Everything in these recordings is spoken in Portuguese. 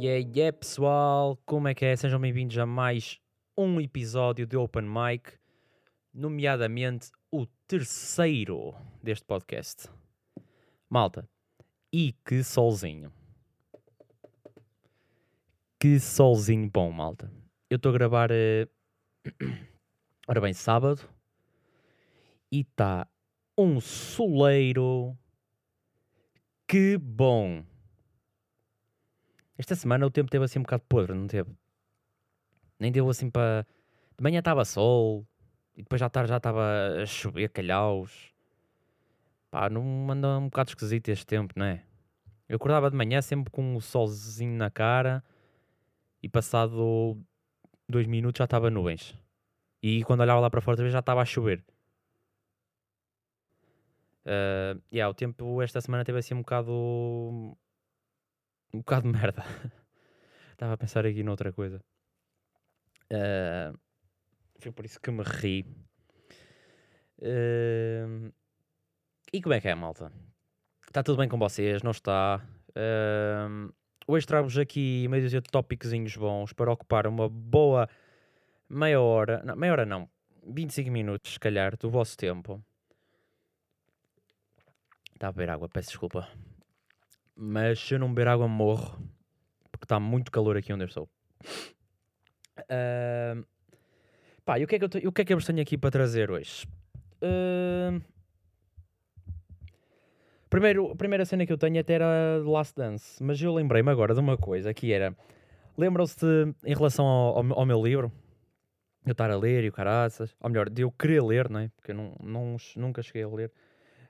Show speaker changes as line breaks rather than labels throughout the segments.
Yeah, yeah, pessoal! Como é que é? Sejam bem-vindos a mais um episódio de Open Mic, nomeadamente o terceiro deste podcast. Malta, e que solzinho! Que solzinho bom, malta! Eu estou a gravar, eh, ora bem, sábado, e está um soleiro. Que bom! Esta semana o tempo teve assim um bocado podre, não teve? Nem deu assim para. De manhã estava sol e depois à tarde já estava a chover calhaus. Pá, não manda um bocado esquisito este tempo, não é? Eu acordava de manhã sempre com o solzinho na cara e passado dois minutos já estava nuvens. E quando olhava lá para fora outra vez já estava a chover. Uh, yeah, o tempo esta semana teve assim um bocado um bocado de merda. Estava a pensar aqui noutra coisa. Uh, foi por isso que me ri. Uh, e como é que é, malta? Está tudo bem com vocês? Não está? Uh, hoje trago-vos aqui meio dúzia de tópicos bons para ocupar uma boa meia hora. Não, meia hora não. 25 minutos, se calhar, do vosso tempo. Está a beber água, peço desculpa. Mas se eu não beber água, morro. Porque está muito calor aqui onde eu estou. Uh, pá, e o que, é que eu, o que é que eu vos tenho aqui para trazer hoje? Uh, primeiro, a primeira cena que eu tenho até era Last Dance. Mas eu lembrei-me agora de uma coisa que era... Lembram-se em relação ao, ao, ao, meu livro? Eu estar a ler e o caraças. Ou melhor, de eu querer ler, não é? Porque eu não, não, nunca cheguei a ler.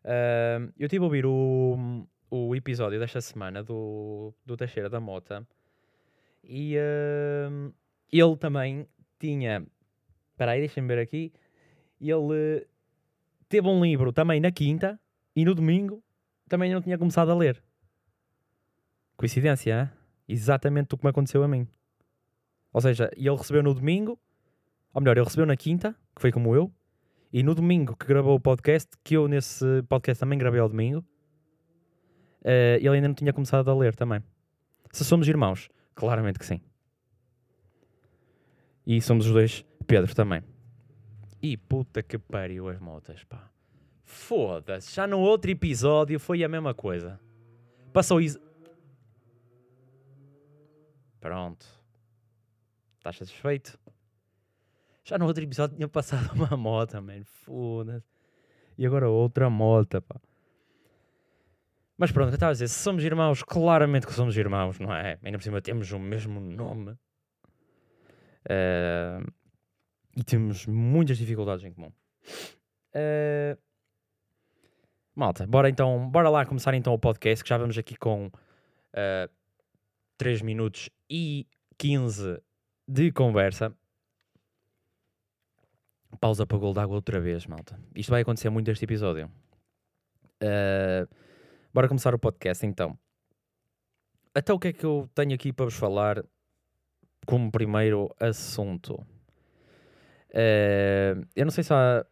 Uh, eu estive a ouvir o o episódio desta semana do, do Teixeira da Mota e uh, ele também tinha. Espera aí, deixem-me ver aqui. Ele teve um livro também na quinta e no domingo também não tinha começado a ler. Coincidência, hein? exatamente o que me aconteceu a mim. Ou seja, ele recebeu no domingo, ou melhor, ele recebeu na quinta, que foi como eu, e no domingo que gravou o podcast, que eu nesse podcast também gravei ao domingo, uh, ele ainda não tinha começado a ler também. Se somos irmãos, claramente que sim. E somos os dois Pedro também. E puta que pariu as motas, pá. Foda-se, já no outro episódio foi a mesma coisa. Passou isso. Pronto. Estás satisfeito? Já no outro episódio tinha passado uma moto, mano. Foda-se. E agora outra moto, pá. Mas pronto, eu estava a dizer, se somos irmãos, claramente que somos irmãos, não é? Ainda por cima temos o mesmo nome. Uh, e temos muitas dificuldades em comum. Uh, malta, bora então, bora lá começar então o podcast, que já vamos aqui com uh, eh, 3 minutos e 15 de conversa. Pausa para o gol d'água outra vez, malta. Isto vai acontecer muito neste episódio. Uh, Bora começar o podcast então. Até o que é que eu tenho aqui para vos falar como primeiro assunto? Uh, eu não sei se, há,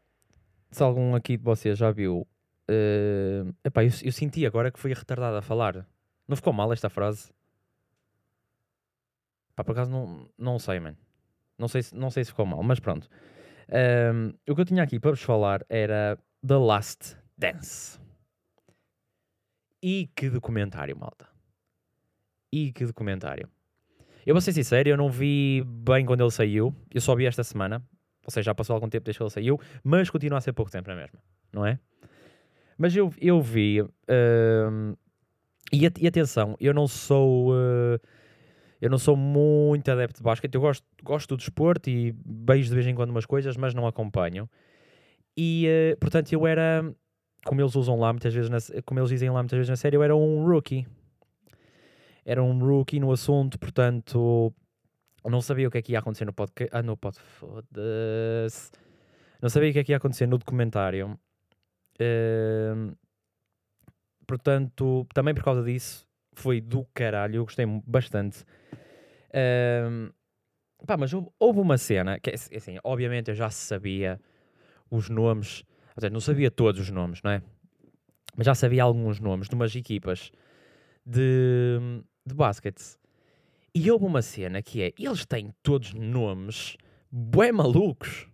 se algum aqui de vocês já viu. Uh, epá, eu, eu senti agora que fui retardado a falar. Não ficou mal esta frase? Pá, por acaso não, não sei, man. Não sei, não sei se ficou mal, mas pronto. Um, o que eu tinha aqui para vos falar era The Last Dance. E que documentário, malta. E que documentário. Eu vou ser sincero, eu não vi bem quando ele saiu. Eu só vi esta semana. Ou seja, já passou algum tempo desde que ele saiu. Mas continua a ser pouco tempo na mesma. Não é? Mas eu, eu vi. Uh, e, e, atenção, eu não sou. Uh, eu não sou muito adepto de basquete. Eu gosto, gosto do desporto e beijo de vez em quando umas coisas, mas não acompanho. E, uh, portanto, eu era como eles usam lá muitas vezes, na, como eles dizem lá muitas vezes na série, eu era um rookie. Era um rookie no assunto, portanto, não sabia o que é que ia acontecer no podcast. Ah, no. Foda-se. Não sabia o que é que ia acontecer no documentário. Uh, portanto, também por causa disso, foi do caralho. Eu gostei bastante. Uh, pá, mas houve, houve uma cena que, assim, obviamente eu já sabia os nomes não sabia todos os nomes, não é? Mas já sabia alguns nomes de umas equipas de, de basquete. E houve uma cena que é, eles têm todos nomes bué malucos.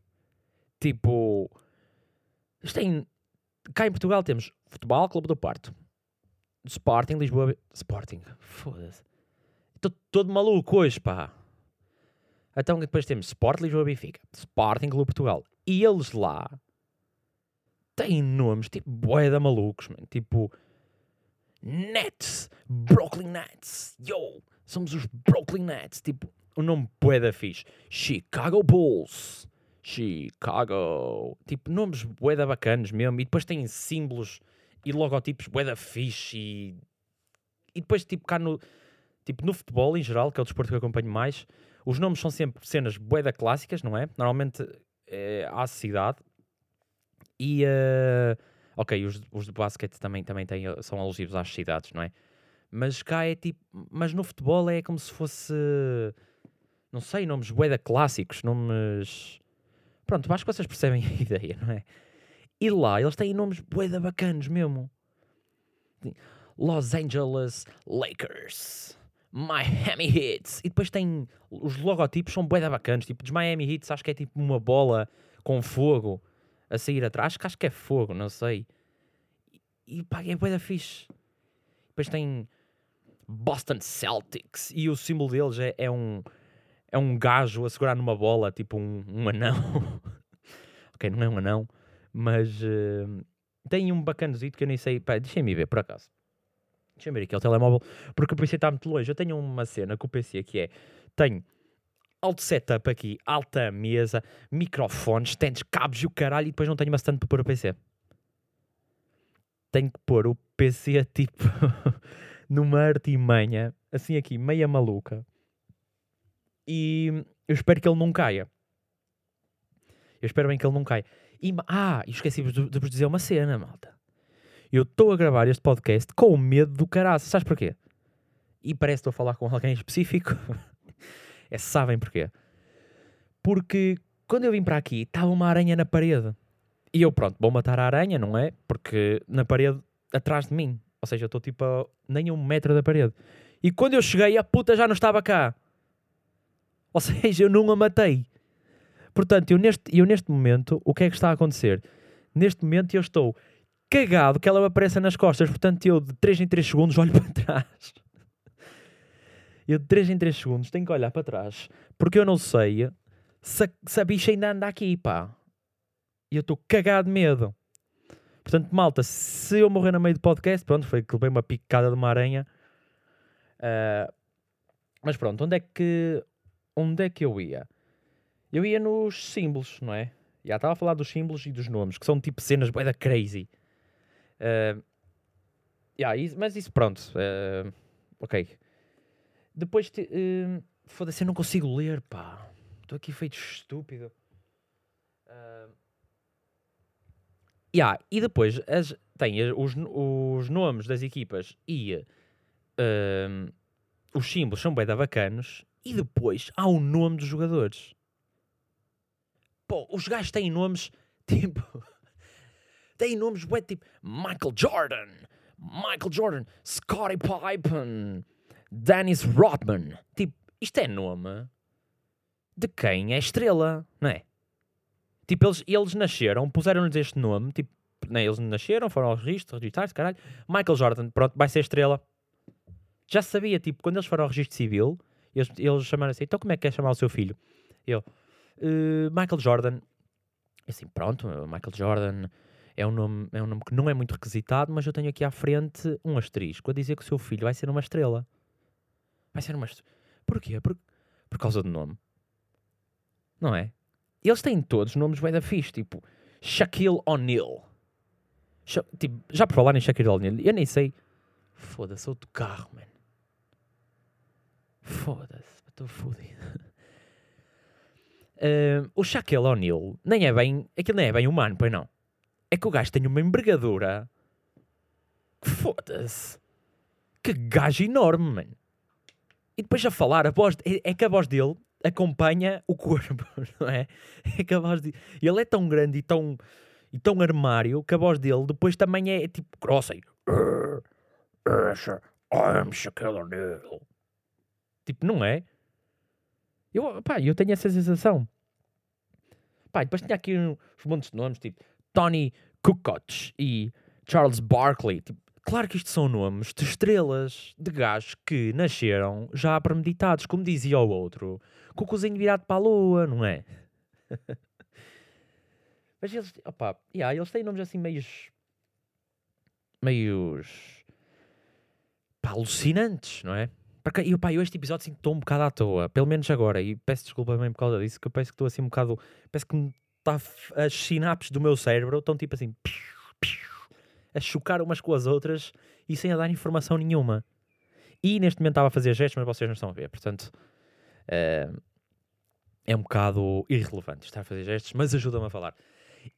Tipo, eles têm, cá em Portugal temos Futebol Clube do Porto, Sporting, Lisboa, Sporting, foda-se. Estou todo maluco hoje, pá. Então depois temos Sport Lisboa Benfica, Sporting Clube Portugal. E eles lá têm nomes tipo bué da malucos, man. Tipo Nets, Brooklyn Nets, yo, somos os Brooklyn Nets. Tipo, o nome bué da fixe. Chicago Bulls, Chicago. Tipo, nomes bué da bacanas mesmo. E depois têm símbolos e logotipos bué da fixe. E, e depois, tipo, cá no, tipo, no futebol em geral, que é o desporto que eu acompanho mais, os nomes são sempre cenas bué da clássicas, não é? Normalmente é cidade. E, uh, ok, os, os de basquete também, também têm, são alusivos às cidades, não é? Mas cá é tipo, mas no futebol é como se fosse, não sei, nomes bué da clássicos, nomes... Pronto, acho que vocês percebem a ideia, não é? E lá eles têm nomes bué da bacanos mesmo. Los Angeles Lakers. Miami Hits. E depois tem. Os logotipos são bué da bacanas. Tipo, dos Miami Hits, acho que é tipo uma bola com fogo a sair atrás. Que, acho que é fogo, não sei. E, e pá, é bué da fixe. Depois tem Boston Celtics. E o símbolo deles é, é um. É um gajo a segurar numa bola, tipo um, um anão. ok, não é um anão. Mas uh, tem um bacanozito que eu nem sei. Pá, deixem-me ver por acaso. Deixa-me ver aqui o telemóvel, porque o PC está muito longe. Eu tenho uma cena com o PC que é: tenho alto setup aqui, alta mesa, microfones, stands, cabos e o caralho, e depois não tenho uma stand para pôr o PC. Tenho que pôr o PC tipo numa artimanha, assim aqui, meia maluca. E eu espero que ele não caia. Eu espero bem que ele não caia. E, ah, esqueci de vos dizer uma cena, malta. Eu estou a gravar este podcast com medo do caraço. Sabes porquê? E parece que estou a falar com alguém específico. é, sabem porquê? Porque quando eu vim para aqui, estava uma aranha na parede. E eu, pronto, vou matar a aranha, não é? Porque na parede atrás de mim. Ou seja, eu estou tipo a nem um metro da parede. E quando eu cheguei, a puta já não estava cá. Ou seja, eu não a matei. Portanto, eu neste, eu neste momento, o que é que está a acontecer? Neste momento eu estou cagado que ela me apareça nas costas. Portanto, eu de 3 em 3 segundos olho para trás. Eu de 3 em 3 segundos tenho que olhar para trás. Porque eu não sei se se a bicha ainda anda aqui, pá. E eu estou cagado de medo. Portanto, malta, se eu morrer no meio do podcast, pronto, foi que levei uma picada de uma aranha. Uh, mas pronto, onde é que onde é que eu ia? Eu ia nos símbolos, não é? Já estava a falar dos símbolos e dos nomes, que são tipo cenas bué da crazy. Uh, yeah, mas isso pronto. Uh, ok. Depois, uh, foda-se, eu não consigo ler, pá. Estou aqui feito estúpido. Uh, yeah, e depois as, tem os, os nomes das equipas e uh, os símbolos são bem da bacanos. E depois há o nome dos jogadores. Pô, os gajos têm nomes tipo têm nomes bué tipo Michael Jordan, Michael Jordan, Scottie Pippen, Dennis Rodman. Tipo, isto é nome de quem é estrela, não é? Tipo, eles, eles nasceram, puseram-lhes este nome, tipo, né, eles nasceram, foram ao registro, registaram caralho. Michael Jordan, pronto, vai ser estrela. Já sabia, tipo, quando eles foram ao registro civil, eles, eles chamaram assim, então como é que quer chamar o seu filho? Eu, uh, Michael Jordan. Assim, pronto, Michael Jordan, é um, nome, é um nome que não é muito requisitado, mas eu tenho aqui à frente um asterisco a dizer que o seu filho vai ser uma estrela. Vai ser uma. Porquê? Por, por causa do nome. Não é? Eles têm todos nomes bem da fixe, tipo Shaquille O'Neal. Sha tipo, já por falar em Shaquille O'Neal, eu nem sei. Foda-se, outro carro, mano. Foda-se, estou fodido. Uh, o Shaquille O'Neal nem é bem. Aquilo nem é bem humano, pois não é que o gajo tem uma envergadura. Foda-se. Que gajo enorme, mano. E depois a falar, a voz, é, é, que a voz dele acompanha o corpo, não é? É que a voz dele, ele é tão grande e tão, e tão armário que a voz dele depois também é, é tipo grossa. Tipo, não é? Eu, pá, eu tenho essa sensação. Pá, depois tinha aqui uns montes de nomes, tipo Tony Kukoc e Charles Barkley. Tipo, claro que isto são nomes de estrelas, de gajos que nasceram já premeditados, como dizia o outro, com o cozinho virado para a lua, não é? Mas eles, opá, yeah, eles têm nomes assim meios. meios. pá, alucinantes, não é? Porque, e, pá, eu este episódio assim estou um bocado à toa, pelo menos agora, e peço desculpa também por causa disso, que eu penso que estou assim um bocado. Parece que me tá, as sinapses do meu cérebro estão tipo assim. A chocar umas com as outras e sem a dar informação nenhuma. E neste momento estava a fazer gestos, mas vocês não estão a ver, portanto. Uh, é um bocado irrelevante estar a fazer gestos, mas ajuda-me a falar.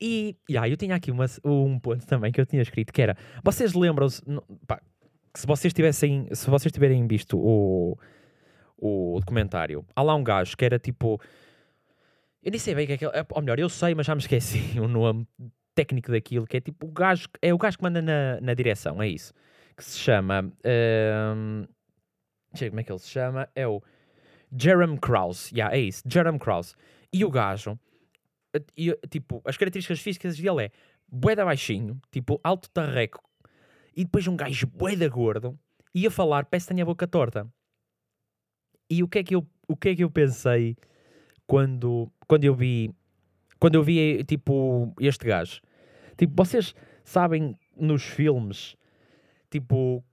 E yeah, eu tinha aqui uma, um ponto também que eu tinha escrito que era: vocês lembram-se, se vocês tivessem, se vocês tiverem visto o, o documentário, há lá um gajo que era tipo. Eu nem sei bem o que é que é, ou melhor, eu sei, mas já me esqueci o nome técnico daquilo, que é tipo o gajo, é o gajo que manda na, na direção, é isso. Que se chama. Um, sei como é que ele se chama, é o Jerem Krause, yeah, é isso, Jerem Krause. E o gajo e, tipo, as características físicas dele é boeda baixinho, tipo, alto tarreco, e depois um gajo boeda gordo, e a falar, parece que tem a boca torta. E o que é que eu, o que é que eu pensei quando, quando eu vi, quando eu vi, tipo, este gajo? Tipo, vocês sabem nos filmes, tipo,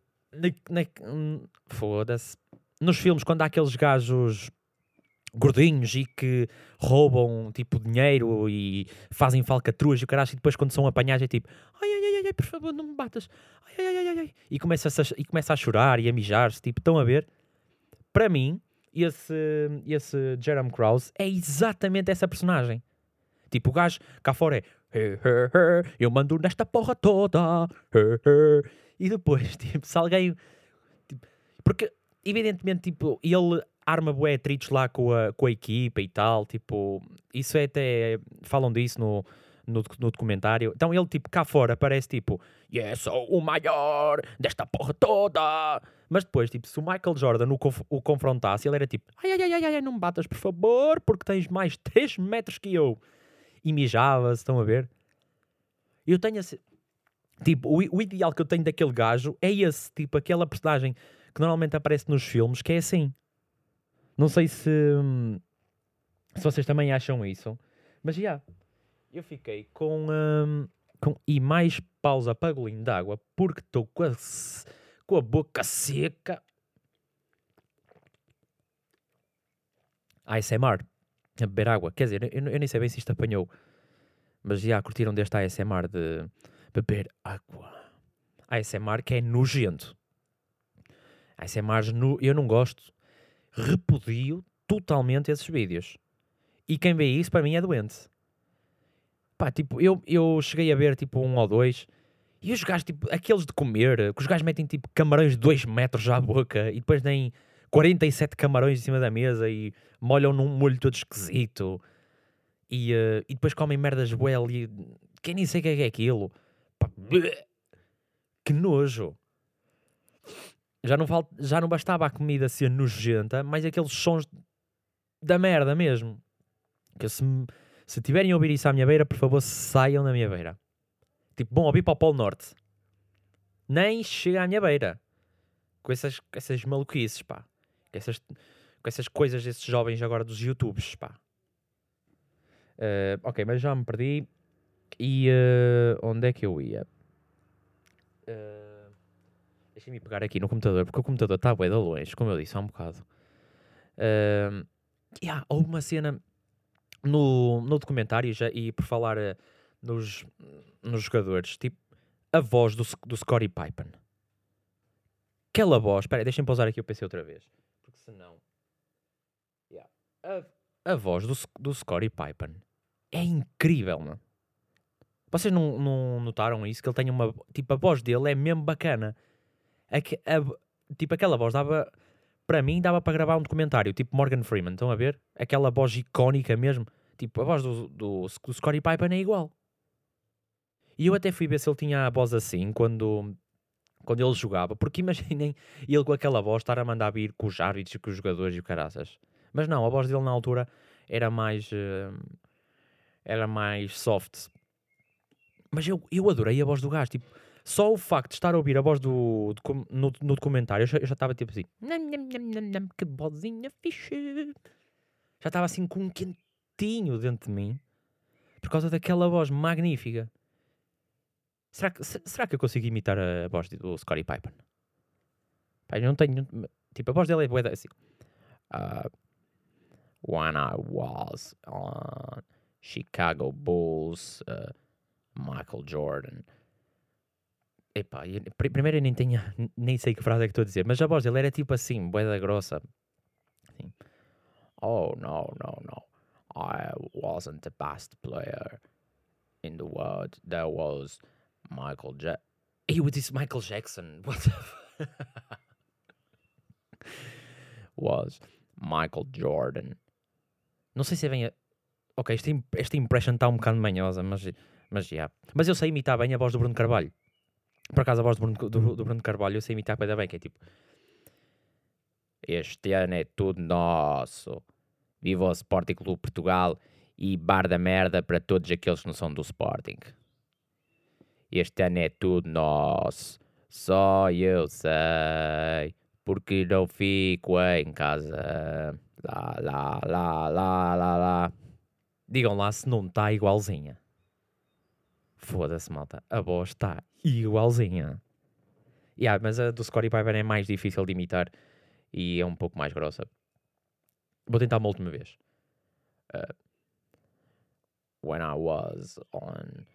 foda-se, nos filmes quando há aqueles gajos gordinhos e que roubam tipo dinheiro e fazem falcatruas e o caralho, e depois quando são apanhados é tipo ai ai ai ai, por favor não me batas. Ai ai ai ai e começa a, e começa a chorar e a mijar-se tipo estão a ver? Para mim esse esse Jeremy Krause é exatamente essa personagem tipo o gajo cá fora é eu mando nesta porra toda e depois tipo se alguém tipo, porque evidentemente tipo ele arma bué atritos lá com a, com a equipa e tal, tipo, isso é até, falam disso no, no, no, documentário. Então ele, tipo, cá fora parece tipo, yeah, sou o maior desta porra toda. Mas depois, tipo, se o Michael Jordan o, conf o confrontasse, ele era tipo, ai, ai, ai, ai, não me batas, por favor, porque tens mais 3 metros que eu. E mijava-se, estão a ver? Eu tenho esse... Tipo, o, o ideal que eu tenho daquele gajo é esse, tipo, aquela personagem que normalmente aparece nos filmes, que é assim. Não sei se, se vocês também acham isso, mas já. Yeah, eu fiquei com, um, com. E mais pausa para golinho de água, porque estou com a, com a boca seca. ASMR. A beber água. Quer dizer, eu, eu nem sei bem se isto apanhou. Mas já curtiram deste ASMR de beber água. ASMR que é nojento. ASMR, no, eu não gosto repudio totalmente esses vídeos. E quem vê isso, para mim, é doente. Pá, tipo, eu, eu cheguei a ver, tipo, um ou dois... E os gajos, tipo, aqueles de comer, que os gajos metem, tipo, camarões de 2 metros à boca e depois têm 47 camarões em cima da mesa e molham num molho todo esquisito. E, uh, e depois comem merdas bué ali. Quem nem sei o que é, é aquilo. Que nojo já não, fal... já não bastava a comida ser nojenta, mas aqueles sons da merda mesmo. Que se, se tiverem a ouvir isso à minha beira, por favor, saiam da minha beira. Tipo, bom ouvir para o Polo Norte. Nem chega à minha beira. Com essas, essas maluquices, pá. Com essas, com essas coisas desses jovens agora dos YouTubes, pá. Uh, ok, mas já me perdi. E uh, onde é que eu ia? Uh, Deixa-me pegar aqui no computador, porque o computador está bem de longe, como eu disse há um bocado. Uh, yeah, houve uma cena no, no documentário, já, e por falar uh, nos, nos jogadores, tipo, a voz do, do Scottie Pippen. Aquela voz, espera deixem-me pausar aqui o PC outra vez, senão... Yeah. A, a voz do, do Scottie Pippen é incrível, mano. Vocês não, não notaram isso? Que ele tem uma. Tipo, a voz dele é mesmo bacana a, a, tipo, aquela voz dava, para mim, dava para gravar um documentário, tipo Morgan Freeman, estão a ver? Aquela voz icónica mesmo, tipo, a voz do, do, do Scottie Pippen é igual. E eu até fui ver se ele tinha a voz assim, quando, quando ele jogava, porque imaginem ele com aquela voz estar a mandar vir com os árbitros e com os jogadores e o caraças. Mas não, a voz dele na altura era mais. Uh, era mais soft. Mas eu, eu adorei a voz do gajo. Tipo, só o facto de estar a ouvir a voz do, do no, no, documentário, eu já estava tipo assim. que vozinha fixe. Já estava assim com um quentinho dentro de mim. Por causa daquela voz magnífica. Será que, será que eu consigo imitar a voz do Scottie Pippen? Pai, não tenho. Tipo, a voz dele é boa assim. Uh, when I was on Chicago Bulls, uh, Michael Jordan. Epá, eu, primeiro eu nem tenho, nem sei que frase é que estou a dizer, mas a voz dele era tipo assim, boeda grossa. Assim, oh, no, no, no. I wasn't the best player in the world. There was Michael Jackson. Eu disse Michael Jackson. What the Was Michael Jordan. Não sei se vem a... Ok, esta, esta impression está um bocado manhosa, mas, mas, yeah. mas eu sei imitar bem a voz do Bruno Carvalho. Por acaso a voz do Bruno, do, do Bruno Carvalho eu sei imitar bem, bem, que é tipo... Este ano é tudo nosso. Viva o Sporting Clube Portugal e bar da merda para todos aqueles que não são do Sporting. Este ano é tudo nosso. Só eu sei. Porque não fico em casa. Lá, lá, lá, lá, lá, lá. Digam lá se não está igualzinha. Foda-se, malta. A voz está igualzinha. Yeah, mas a do Scottie Pippen é mais difícil de imitar e é um pouco mais grossa. Vou tentar uma última vez. Uh, when I was on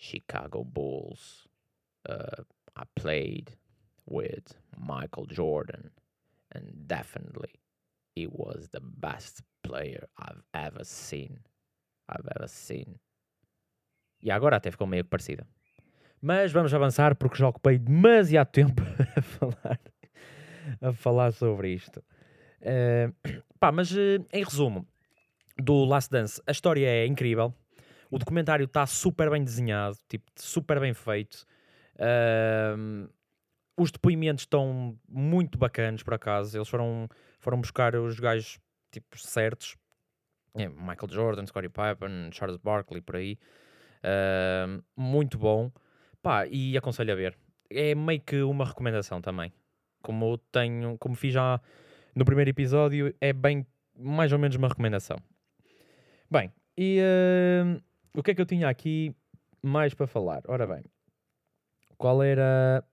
Chicago Bulls. Uh, I played with Michael Jordan, and definitely he was the best player I've ever seen. I've ever seen. E agora até ficou meio parecida. Mas vamos avançar porque já ocupei demasiado tempo a falar, a falar sobre isto. Uh, pá, mas uh, em resumo, do Last Dance, a história é incrível. O documentário está super bem desenhado, tipo, super bem feito. Uh, os depoimentos estão muito bacanos, por acaso. Eles foram, foram buscar os gajos tipo, certos. É, Michael Jordan, Scottie Pippen, Charles Barkley, por aí. Uh, muito bom. Pá, e aconselho a ver. É meio que uma recomendação também. Como tenho, como fiz já no primeiro episódio, é bem mais ou menos uma recomendação. Bem, e uh, o que é que eu tinha aqui mais para falar? Ora bem, qual era.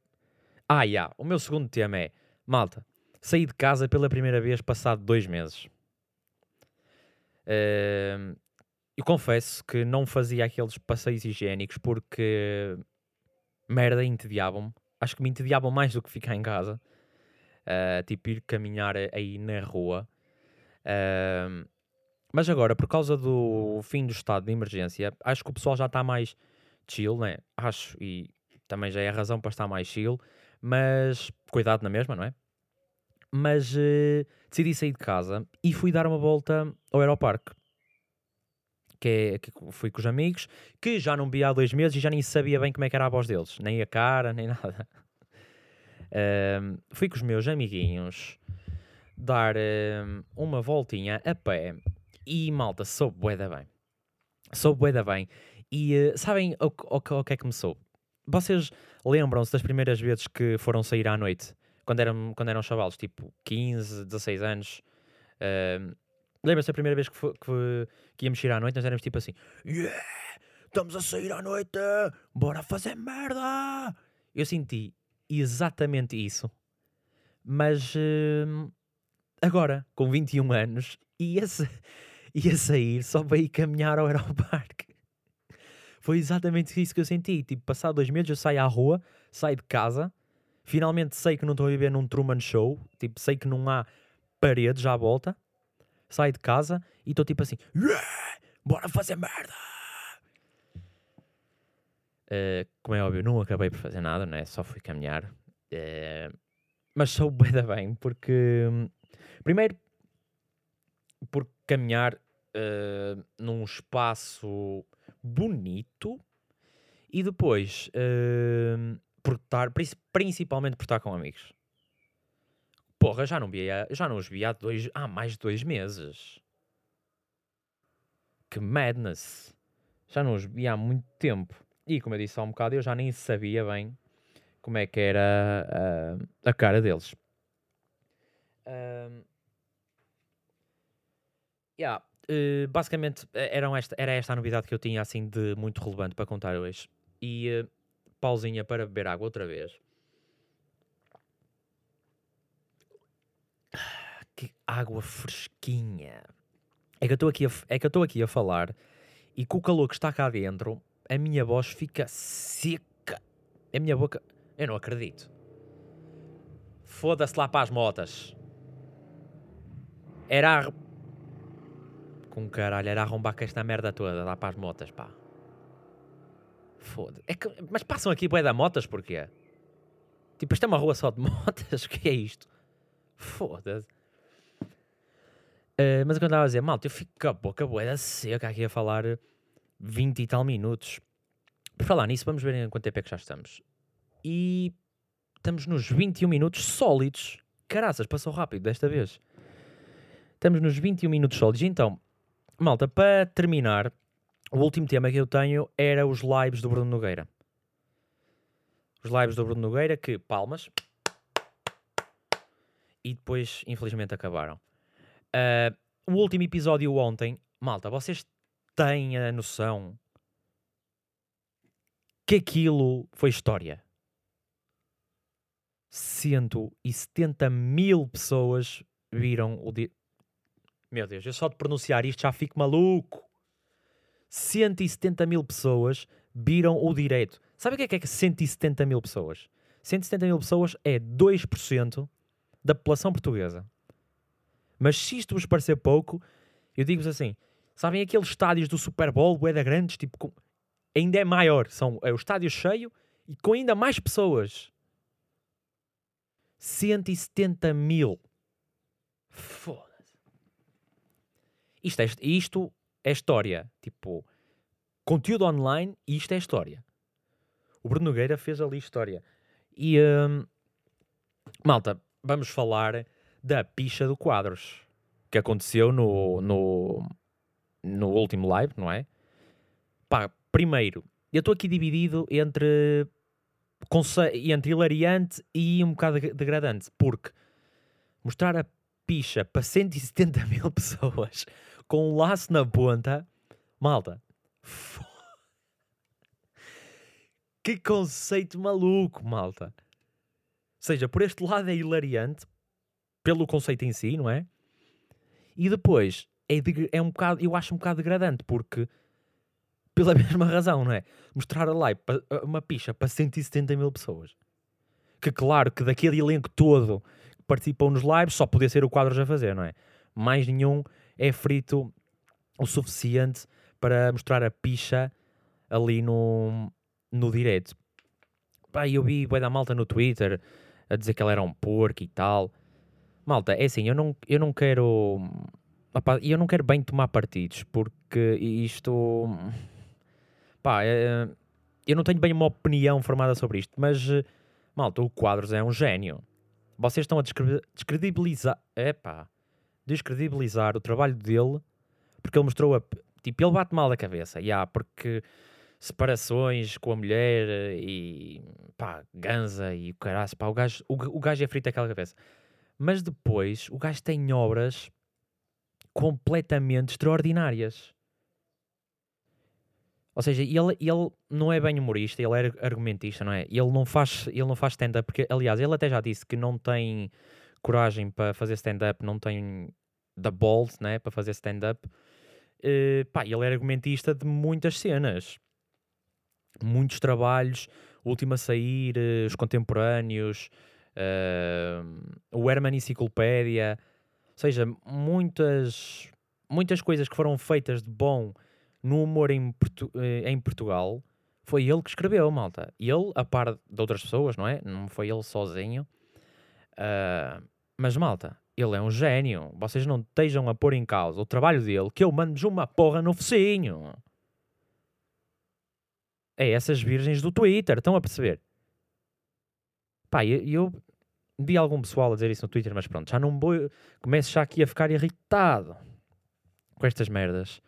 Ah, já, yeah, o meu segundo tema é: malta, saí de casa pela primeira vez passado dois meses. Uh, eu confesso que não fazia aqueles passeios higiênicos porque merda, entediavam-me. Acho que me entediavam mais do que ficar em casa. Uh, tipo, ir caminhar aí na rua. Uh, mas agora, por causa do fim do estado de emergência, acho que o pessoal já está mais chill, né? Acho, e também já é a razão para estar mais chill, mas cuidado na mesma, não é? Mas uh, decidi sair de casa e fui dar uma volta ao Aeroparque. Que, é, que fui com os amigos, que já não vi há dois meses e já nem sabia bem como é que era a voz deles, nem a cara, nem nada. Fui com os meus amiguinhos dar uh, uma voltinha a pé e malta, soube bué da bem. Soube bué da bem. E uh, sabem o, o, o, que é que me soube? Vocês lembram-se das primeiras vezes que foram sair à noite? Quando eram, quando eram chavalos, tipo 15, 16 anos. Uh, Lembram-se da primeira vez que, foi, que, que íamos sair à noite? Nós éramos tipo assim: Yeah! Estamos a sair à noite! Bora fazer merda! Eu senti exatamente isso. Mas uh, agora, com 21 anos, e esse, ia sair só para ir caminhar ao aeroparque. Foi exatamente isso que eu senti. Tipo, passado dois meses eu saio à rua, saio de casa, finalmente sei que não estou a viver num Truman Show, tipo, sei que não há paredes à volta, saio de casa e estou tipo assim, bora fazer merda! Uh, como é óbvio, não acabei por fazer nada, né? só fui caminhar. Uh, mas sou bem bem, porque hum, primeiro por caminhar uh, num espaço bonito e depois uh, por estar, principalmente por estar com amigos. Porra, já não, via, já não os vi há, dois, há mais de dois meses. Que madness. Já não os vi há muito tempo. E como eu disse há um bocado, eu já nem sabia bem como é que era a, a cara deles. Um, yeah, uh, basicamente eram esta, era esta a novidade que eu tinha assim de muito relevante para contar hoje. E uh, pausinha para beber água outra vez. Que água fresquinha. É que eu estou aqui a, é que estou aqui a falar e com o calor que está cá dentro, a minha voz fica seca. A minha boca, eu não acredito. Foda-se lá para as motas. Era a... com caralho, era arrombar com esta merda toda lá para as motas, pá. Foda. É. Mas passam aqui bué da motas porquê? Tipo, isto é uma rua só de motas? O que é isto? Foda-se. Uh, mas o que eu estava a dizer, malta, eu fico com a boca bué da seca aqui a falar 20 e tal minutos. Por falar nisso, vamos ver em quanto tempo é que já estamos. E estamos nos 21 minutos sólidos. Caraças, passou rápido desta vez. Estamos nos 21 minutos sólidos. Então, malta, para terminar, o último tema que eu tenho era os lives do Bruno Nogueira. Os lives do Bruno Nogueira que, palmas, e depois, infelizmente, acabaram. Uh, o último episódio ontem, malta, vocês têm a noção que aquilo foi história. 170 mil pessoas viram o. Meu Deus, eu só de pronunciar isto já fico maluco. 170 mil pessoas viram o direito. Sabe o que é que é 170 mil pessoas? 170 mil pessoas é 2% da população portuguesa. Mas se isto vos parecer pouco, eu digo-vos assim: sabem aqueles estádios do Super Bowl, da grandes, tipo, com... ainda é maior. São, é o estádio cheio e com ainda mais pessoas. 170 mil. Foda-se. Isto é, isto é história. Tipo, conteúdo online isto é história. O Bruno Nogueira fez ali história. E, hum, malta, vamos falar da picha do quadros que aconteceu no, no, no último live, não é? Pá, primeiro, eu estou aqui dividido entre, entre hilariante e um bocado degradante, porque mostrar a picha para 170 mil pessoas com um laço na ponta, malta, que conceito maluco, malta. Ou seja, por este lado é hilariante, pelo conceito em si, não é? E depois é, de, é um bocado, eu acho um bocado degradante, porque pela mesma razão, não é? Mostrar a live uma picha para 170 mil pessoas. Que claro que daquele elenco todo que participou nos lives só podia ser o Quadros a fazer, não é? Mais nenhum é frito o suficiente para mostrar a picha ali no, no direto. Pá, eu vi vai da malta no Twitter a dizer que ela era um porco e tal. Malta, é assim, eu não, eu não quero. E eu não quero bem tomar partidos, porque isto. Pá, é, eu não tenho bem uma opinião formada sobre isto, mas. Malta, o Quadros é um gênio. Vocês estão a descredibilizar. Epá. Descredibilizar o trabalho dele, porque ele mostrou a. Tipo, ele bate mal da cabeça, yeah, porque separações com a mulher e pá, ganza e o caralho, pá, o gajo, o, o gajo é frito aquela cabeça. Mas depois o gajo tem obras completamente extraordinárias. Ou seja, ele, ele não é bem humorista, ele é argumentista, não é? Ele não faz, ele não faz stand-up, porque, aliás, ele até já disse que não tem coragem para fazer stand-up, não tem the balls, né, para fazer stand-up. Uh, pá, ele é argumentista de muitas cenas. Muitos trabalhos, o último a sair, uh, os contemporâneos, uh, o Herman Enciclopédia, ou seja, muitas, muitas coisas que foram feitas de bom no humor em, Portu em Portugal, foi ele que escreveu, malta. Ele, a par de outras pessoas, não é? Não foi ele sozinho. Uh, mas, malta, ele é um gênio. Vocês não estejam a pôr em causa o trabalho dele, que eu mando-vos uma porra no focinho. É essas virgens do Twitter, estão a perceber? Pá, e eu, vi algum pessoal a dizer isso no Twitter, mas pronto, já não vou. Começo já aqui a ficar irritado com estas merdas.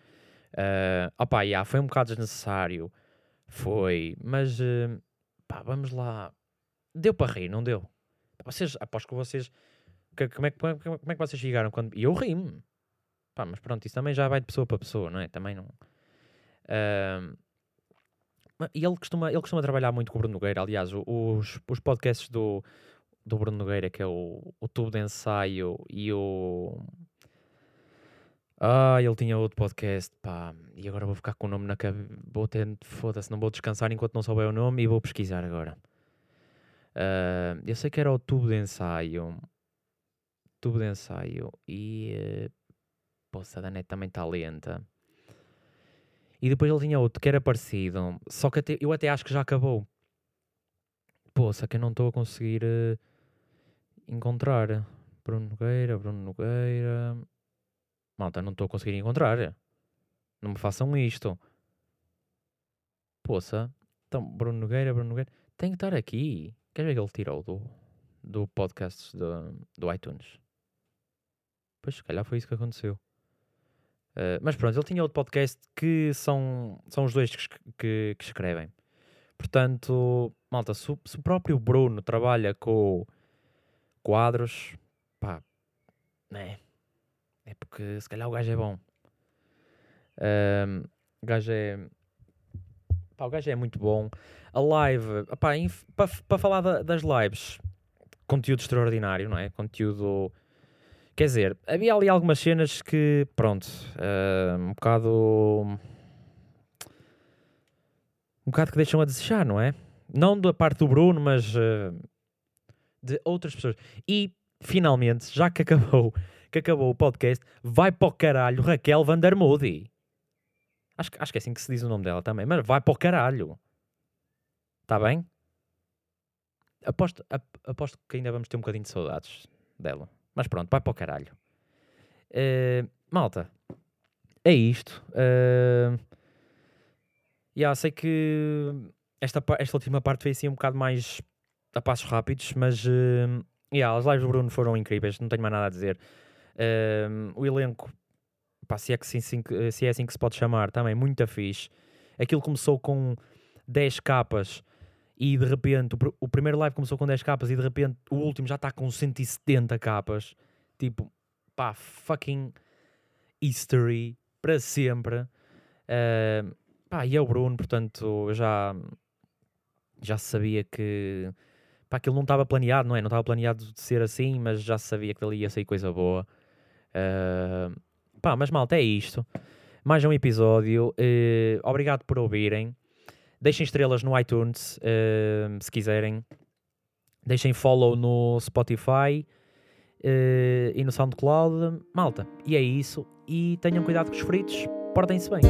Uh, opá, yeah, foi um bocado desnecessário. Foi, mas uh, pá, vamos lá. Deu para rir, não deu? Vocês, aposto que vocês. Que, como, é, é, como é que vocês chegaram quando. E eu ri-me. Pá, mas pronto, isso também já vai de pessoa para pessoa, não é? Também não. Uh, e ele costuma, ele costuma trabalhar muito com o Bruno Nogueira. Aliás, os, os podcasts do, do Bruno Nogueira, que é o, o tubo de ensaio e o. Ah, ele tinha outro podcast, pá, e agora vou ficar com o nome na cabeça. Vou ter, foda-se, não vou descansar enquanto não souber o nome e vou pesquisar agora. Uh, eu sei que era o tubo de ensaio. Tubo de ensaio. E. Uh, poça, da net também está lenta. E depois ele tinha outro que era parecido. Só que até, eu até acho que já acabou. Poça, que eu não estou a conseguir. Uh, encontrar. Bruno Nogueira, Bruno Nogueira. Malta, não estou a conseguir encontrar. Não me façam isto. Poça. Então, Bruno Nogueira, Bruno Nogueira. Tem que estar aqui. Queres ver que ele tirou do, do podcast do, do iTunes? Pois, se calhar foi isso que aconteceu. Uh, mas pronto, ele tinha outro podcast que são, são os dois que, que, que escrevem. Portanto, malta, se, se, o próprio Bruno trabalha com quadros, pá, né? É porque se calhar o gajo é bom. Um, o gajo é. Pá, o gajo é muito bom. A live, para falar da, das lives, conteúdo extraordinário, não é? Conteúdo. Quer dizer, havia ali algumas cenas que, pronto, uh, um bocado. Um bocado que deixam a desejar, não é? Não da parte do Bruno, mas uh, de outras pessoas. E finalmente, já que acabou, que acabou o podcast, vai para o caralho Raquel Vandermoody. Acho, acho que é assim que se diz o nome dela também, mas vai para o caralho. Está bem? Aposto, aposto que ainda vamos ter um bocadinho de saudades dela. Mas pronto, vai para o caralho. Uh, malta, é isto. Uh, yeah, sei que esta, esta última parte foi assim um bocado mais a passos rápidos, mas uh, yeah, as lives do Bruno foram incríveis, não tenho mais nada a dizer. Uh, o elenco, pá, se, é que, se, se é assim que se pode chamar, também muito fixe. Aquilo começou com 10 capas e de repente o, o, primeiro live começou com 10 capas e de repente o último já está com 170 capas. Tipo, pá, fucking history para sempre. Uh, pá, e é o Bruno, portanto, já, já sabia que pá, aquilo não estava planeado, não é? Não estava planeado de ser assim, mas já sabia que dali ia sair coisa boa. Uh, pá, mas malta, é isto. Mais um episódio. Uh, obrigado por ouvirem. Deixem estrelas no iTunes, uh, se quiserem. Deixem follow no Spotify uh, e no SoundCloud. Malta, e é isso. E tenham cuidado com os fritos. Portem-se bem.